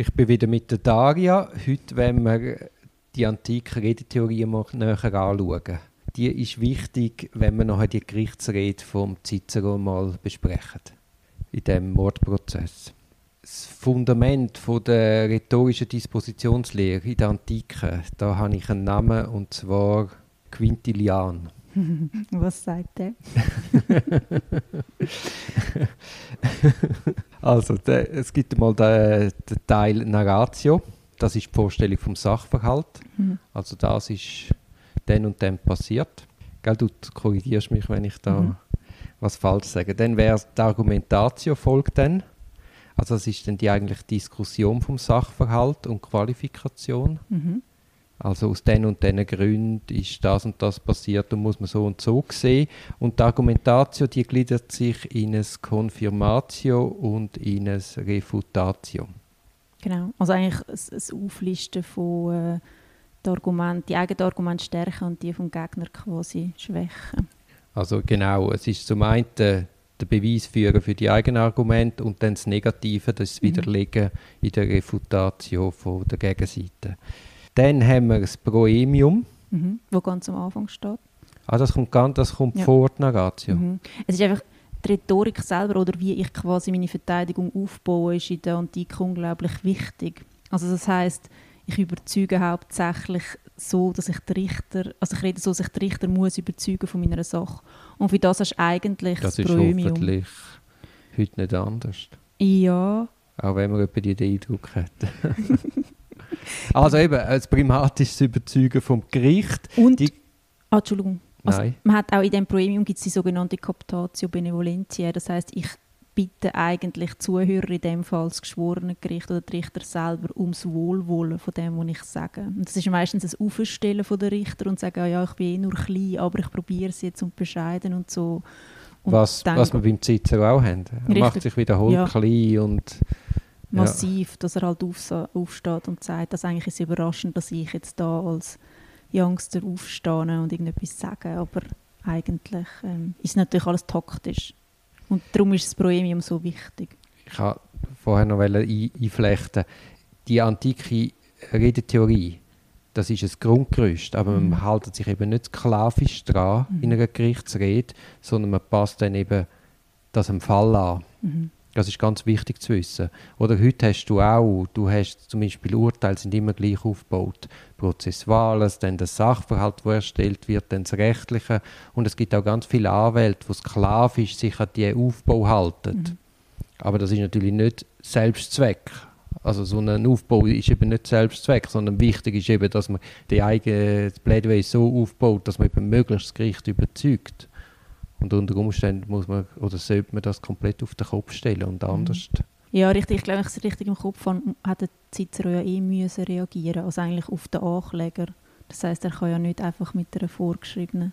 Ich bin wieder mit der Daria. Heute wollen wir die antike Redetheorie mal näher anschauen. Die ist wichtig, wenn wir nachher die Gerichtsrede vom Cicero mal besprechen. In diesem Mordprozess. Das Fundament der rhetorischen Dispositionslehre in der Antike, da habe ich einen Namen und zwar Quintilian. Was sagt er? also, der, es gibt mal den, den, Teil Narratio. Das ist die Vorstellung vom Sachverhalt. Mhm. Also das ist dann und dann passiert. Gell, du korrigierst mich, wenn ich da mhm. was falsch sage. Dann wäre die Argumentatio folgt dann. Also das ist dann die eigentliche Diskussion vom Sachverhalt und Qualifikation. Mhm. Also aus den und den Gründen ist das und das passiert und muss man so und so sehen. Und die Argumentatio, die gliedert sich in ein Confirmatio und in ein Refutatio. Genau, also eigentlich ein Auflisten von äh, die, Argumente, die eigenen Argumente stärken und die vom Gegner quasi schwächen. Also genau, es ist zum einen der Beweis führen für die eigenen Argumente und dann das Negative, das mhm. Widerlegen in der Refutatio von der Gegenseite. Dann haben wir das Proemium. Mhm. Wo ganz am Anfang steht. Ah, das kommt, ganz, das kommt ja. vor der Negatio. Mhm. Es ist einfach die Rhetorik selber oder wie ich quasi meine Verteidigung aufbaue, ist in der Antike unglaublich wichtig. Also das heißt, ich überzeuge hauptsächlich so, dass ich die Richter, also ich rede so, dass ich die Richter muss überzeugen von meiner Sache. Und für das hast du eigentlich das, das ist Proemium. hoffentlich heute nicht anders. Ja. Auch wenn man etwa den Eindruck hat. Also eben, das Primat ist das Überzeugen vom Gericht. Und, die, ah, Entschuldigung. Also, Nein. Man hat auch in dem Premium gibt es die sogenannte Captatio Benevolentia. Das heißt, ich bitte eigentlich Zuhörer, in dem Fall das geschworene Gericht oder die Richter selber, ums Wohlwollen von dem, was ich sage. Und das ist meistens ein Aufstellen von der Richter und sagen, ja, ich bin eh nur klein, aber ich probiere es jetzt und bescheiden und so. Und was, was wir beim Cicero auch haben. Er macht sich wiederholt ja. klein und massiv, ja. dass er halt auf, aufsteht und sagt, dass eigentlich ist es überraschend, dass ich jetzt da als Youngster aufstehe und irgendetwas sage, aber eigentlich ähm, ist natürlich alles taktisch. Und darum ist das Proemium so wichtig. Ich wollte vorher noch einflechten, die antike Redetheorie, das ist ein Grundgerüst, aber mhm. man hält sich eben nicht sklavisch dran mhm. in einer Gerichtsrede, sondern man passt dann eben das am Fall an. Mhm. Das ist ganz wichtig zu wissen. Oder heute hast du auch, du hast zum Beispiel Urteile sind immer gleich aufgebaut. Prozessuales, dann das Sachverhalt, wo erstellt wird, dann das Rechtliche. Und es gibt auch ganz viele Anwälte, die sklavisch sich an diesen Aufbau halten. Mhm. Aber das ist natürlich nicht Selbstzweck. Also so ein Aufbau ist eben nicht Selbstzweck, sondern wichtig ist eben, dass man die eigene Plädoyer so aufbaut, dass man eben möglichst das Gericht überzeugt. Und unter Umständen muss man oder sollte man das komplett auf den Kopf stellen und mhm. anders. Ja, richtig. Ich glaube, ich es richtig im Kopf habe, hat der Cicero ja eh müssen reagieren, also eigentlich auf den Ankläger. Das heißt, er kann ja nicht einfach mit einer vorgeschriebenen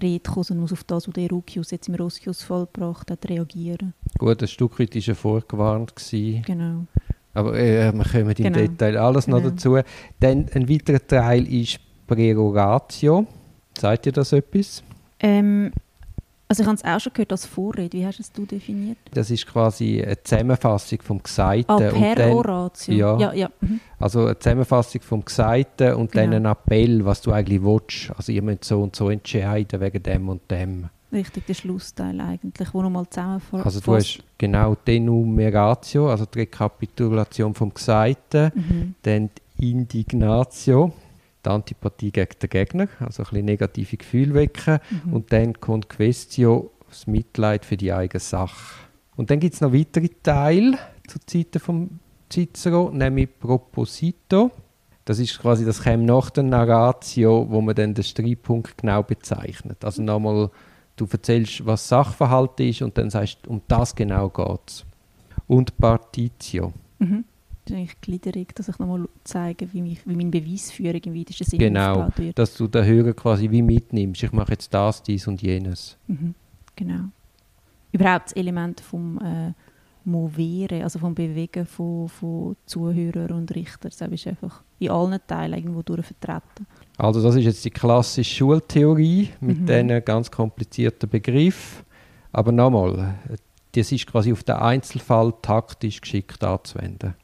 Rede kommen, sondern muss auf das, was der Rukius jetzt im Roscius-Fall gebracht hat, reagieren. Gut, ein Stück weit war er vorgewarnt. Gewesen. Genau. Aber äh, wir kommen im genau. Detail alles genau. noch dazu. Dann ein weiterer Teil ist Prerogatio. Sagt ihr das etwas? Ähm, also ich habe es auch schon gehört als Vorrede. Wie hast du es definiert? Das ist quasi eine Zusammenfassung vom Gesagten. Ah, per dann, Oratio. Ja, ja, ja. Mhm. Also eine Zusammenfassung vom Gesagten und genau. dann ein Appell, was du eigentlich willst. Also ihr müsst so und so entscheiden wegen dem und dem. Richtig, der Schlussteil eigentlich, wo nochmal zusammenfasst. Also du hast genau Denumeratio, also die Rekapitulation vom Gesagten, mhm. dann die Indignatio, die Antipathie gegen den Gegner, also ein bisschen negative Gefühle wecken mhm. und dann kommt Questio, das Mitleid für die eigene Sache. Und dann gibt es noch weitere Teile zur Zeit vom Cicero, nämlich Proposito. Das ist quasi, das käme nach der Narratio, wo man dann den Streitpunkt genau bezeichnet. Also nochmal, du erzählst, was Sachverhalt ist und dann sagst um das genau geht es. Und Partitio. Mhm eigentlich Gliederung, dass ich nochmal zeige, wie, mich, wie meine Beweisführung im weitesten Sinne genau, wird. dass du den Hörer quasi wie mitnimmst. Ich mache jetzt das, dies und jenes. Mhm, genau. Überhaupt das Element vom äh, Movere, also vom Bewegen von, von Zuhörern und Richtern, das ist einfach in allen Teilen irgendwo durch vertreten. Also das ist jetzt die klassische Schultheorie mit mhm. diesen ganz komplizierten Begriffen. Aber nochmal, das ist quasi auf den Einzelfall taktisch geschickt anzuwenden.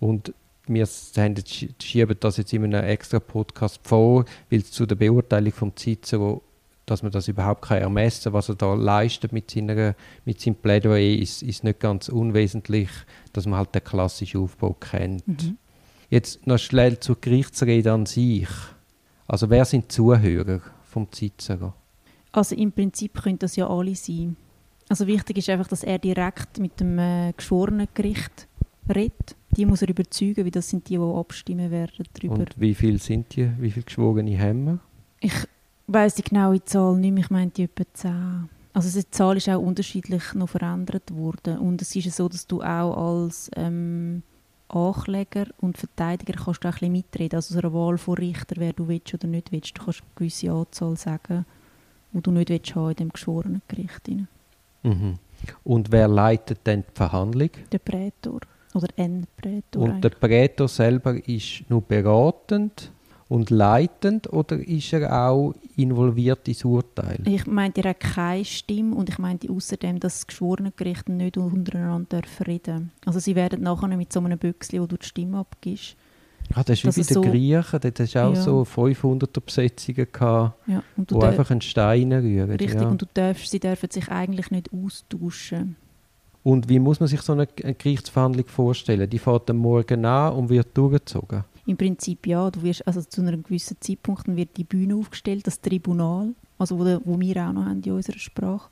Und wir schieben das jetzt in einem extra Podcast vor, weil es zu der Beurteilung vom Cicero, dass man das überhaupt kann ermessen was er da leistet mit, seiner, mit seinem Plädoyer, ist, ist nicht ganz unwesentlich, dass man halt den klassischen Aufbau kennt. Mhm. Jetzt noch schnell zur Gerichtsrede an sich. Also wer sind Zuhörer vom Cicero? Also im Prinzip können das ja alle sein. Also wichtig ist einfach, dass er direkt mit dem äh, Geschworenengericht redet. Die muss er überzeugen, weil das sind die, die abstimmen werden darüber. Und wie viele sind die? Wie viele Geschworene haben wir? Ich weiss die genaue Zahl nicht mehr. Ich meine, die etwa 10. Also die Zahl ist auch unterschiedlich noch verändert worden. Und es ist so, dass du auch als ähm, Ankläger und Verteidiger kannst du auch ein bisschen mitreden. Also aus einer Wahl von Richter, wer du willst oder nicht willst. Du kannst eine gewisse Anzahl sagen, die du nicht willst haben in dem geschworenen Gericht. Mhm. Und wer leitet dann die Verhandlung? Der Prätor. Oder ein Prätor. Und der Prätor selber ist nur beratend und leitend oder ist er auch involviert ins Urteil? Ich meinte, er hat keine Stimme und ich meinte außerdem, dass das geschworene Gericht nicht untereinander reden Also sie werden nachher mit so einem Büchschen, wo du die Stimme abgibst. Ah, das ist wie bei den so, Griechen, dort hast du auch ja. so 500er Besetzungen gehabt, ja, wo einfach einen Stein rühren. Richtig, ja. und du darfst, sie dürfen sich eigentlich nicht austauschen. Und wie muss man sich so eine Gerichtsverhandlung vorstellen? Die fährt am Morgen an und wird durchgezogen? Im Prinzip ja. Du wirst, also zu einem gewissen Zeitpunkt wird die Bühne aufgestellt, das Tribunal, also wo, wo wir auch noch haben in unserer Sprache.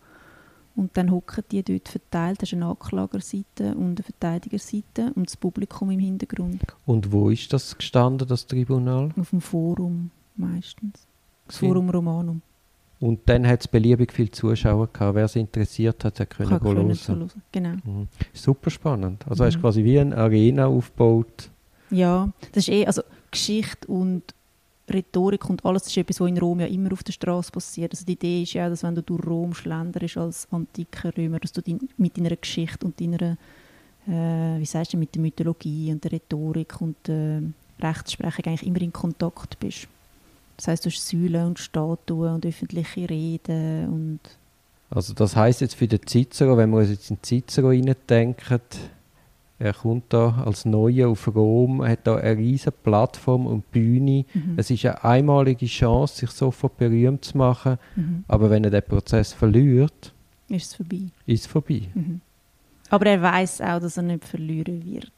Und dann hocken die dort verteilt. Das ist eine Anklagerseite und eine Verteidigerseite und das Publikum im Hintergrund. Und wo ist das gestanden, das Tribunal? Auf dem Forum meistens. Das Forum Romanum. Und dann hat es beliebig viele Zuschauer gehabt. Wer es interessiert hat, hat können Kann hören. hören. Genau. Mhm. Super spannend. Also mhm. hast du quasi wie eine Arena aufgebaut. Ja, das ist eh, also Geschichte und Rhetorik und alles ist etwas, was in Rom ja immer auf der Straße passiert. Also die Idee ist ja, dass wenn du durch Rom schlenderst als antiker Römer, dass du mit deiner Geschichte und deiner, äh, wie sagst du, mit der Mythologie und der Rhetorik und der Rechtsprechung eigentlich immer in Kontakt bist. Das heißt, du hast Säulen und Statuen und öffentliche Reden und also das heißt jetzt für den Cicero, wenn wir uns jetzt in Cicero denken, er kommt da als Neuer auf Rom, hat da eine riesige Plattform und Bühne. Mhm. Es ist eine einmalige Chance, sich sofort berühmt zu machen. Mhm. Aber wenn er den Prozess verliert, ist es vorbei. Ist es vorbei. Mhm. Aber er weiß auch, dass er nicht verlieren wird.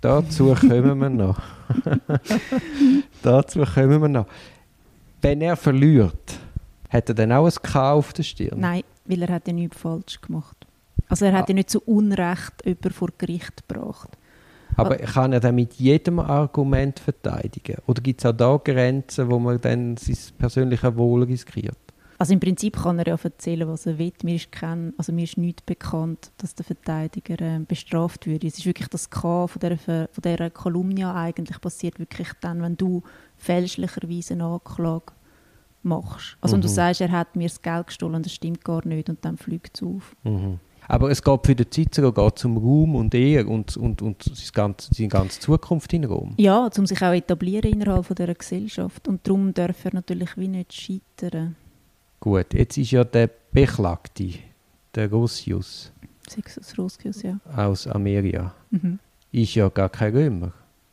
Dazu kommen wir noch. Dazu kommen wir noch. Wenn er verliert, hat er dann auch ein K auf der Stirn? Nein, weil er hat ja nichts falsch gemacht. Also er hat ja nicht zu Unrecht jemanden vor Gericht gebracht. Aber kann er dann mit jedem Argument verteidigen? Oder gibt es auch da Grenzen, wo man dann sein persönliches Wohl riskiert? Also im Prinzip kann er ja erzählen, was er will. Mir ist, kein, also mir ist nicht bekannt, dass der Verteidiger äh, bestraft würde. Es ist wirklich das K von dieser, von dieser Kolumnia eigentlich passiert wirklich dann, wenn du fälschlicherweise eine Anklage machst. Also mhm. du sagst, er hat mir das Geld gestohlen, das stimmt gar nicht und dann fliegt es auf. Mhm. Aber es geht für den Cicero geht um Raum und Ehe und, und, und seine, ganze, seine ganze Zukunft in Rom. Ja, um sich auch etablieren innerhalb von dieser Gesellschaft. Und darum darf er natürlich wie nicht scheitern. Gut, jetzt ist ja der Beklagte, der Russius. Sexus Russius, ja. Aus Ameria. Mhm. Ist ja gar kein Römer.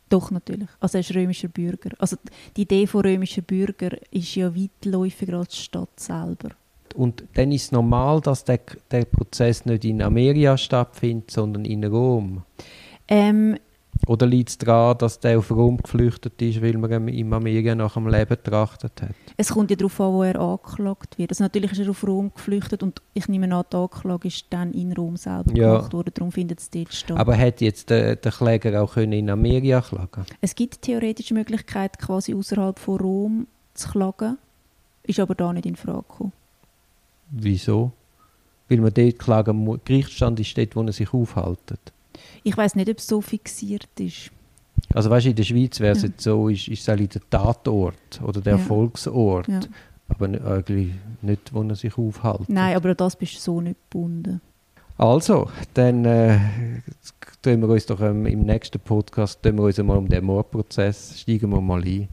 Doch, natürlich. Also er ist römischer Bürger. Also die Idee von römischen Bürger ist ja weitläufiger als die Stadt selber. Und dann ist es normal, dass der, der Prozess nicht in Amerika stattfindet, sondern in Rom. Ähm, Oder liegt es daran, dass der auf Rom geflüchtet ist, weil man ihm in Amerika nach dem Leben getrachtet hat? Es kommt ja darauf an, wo er angeklagt wird. Also natürlich ist er auf Rom geflüchtet und ich nehme an, die Anklage ist dann in Rom selber ja. gemacht worden. Darum findet es dort statt. Aber hätte jetzt der, der Kläger auch können in Amerika klagen Es gibt theoretische Möglichkeit, quasi außerhalb von Rom zu klagen. Ist aber da nicht in Frage gekommen. Wieso? Weil man dort klagen muss. Gerichtsstand ist dort, wo er sich aufhält. Ich weiß nicht, ob es so fixiert ist. Also weißt du, in der Schweiz wäre es ja. jetzt so, ist, ist es eigentlich der Tatort oder der ja. Erfolgsort. Ja. Aber eigentlich nicht, wo er sich aufhält. Nein, aber das bist du so nicht gebunden. Also, dann äh, tun wir uns doch ähm, im nächsten Podcast tun wir uns mal um den Mordprozess, steigen wir mal ein.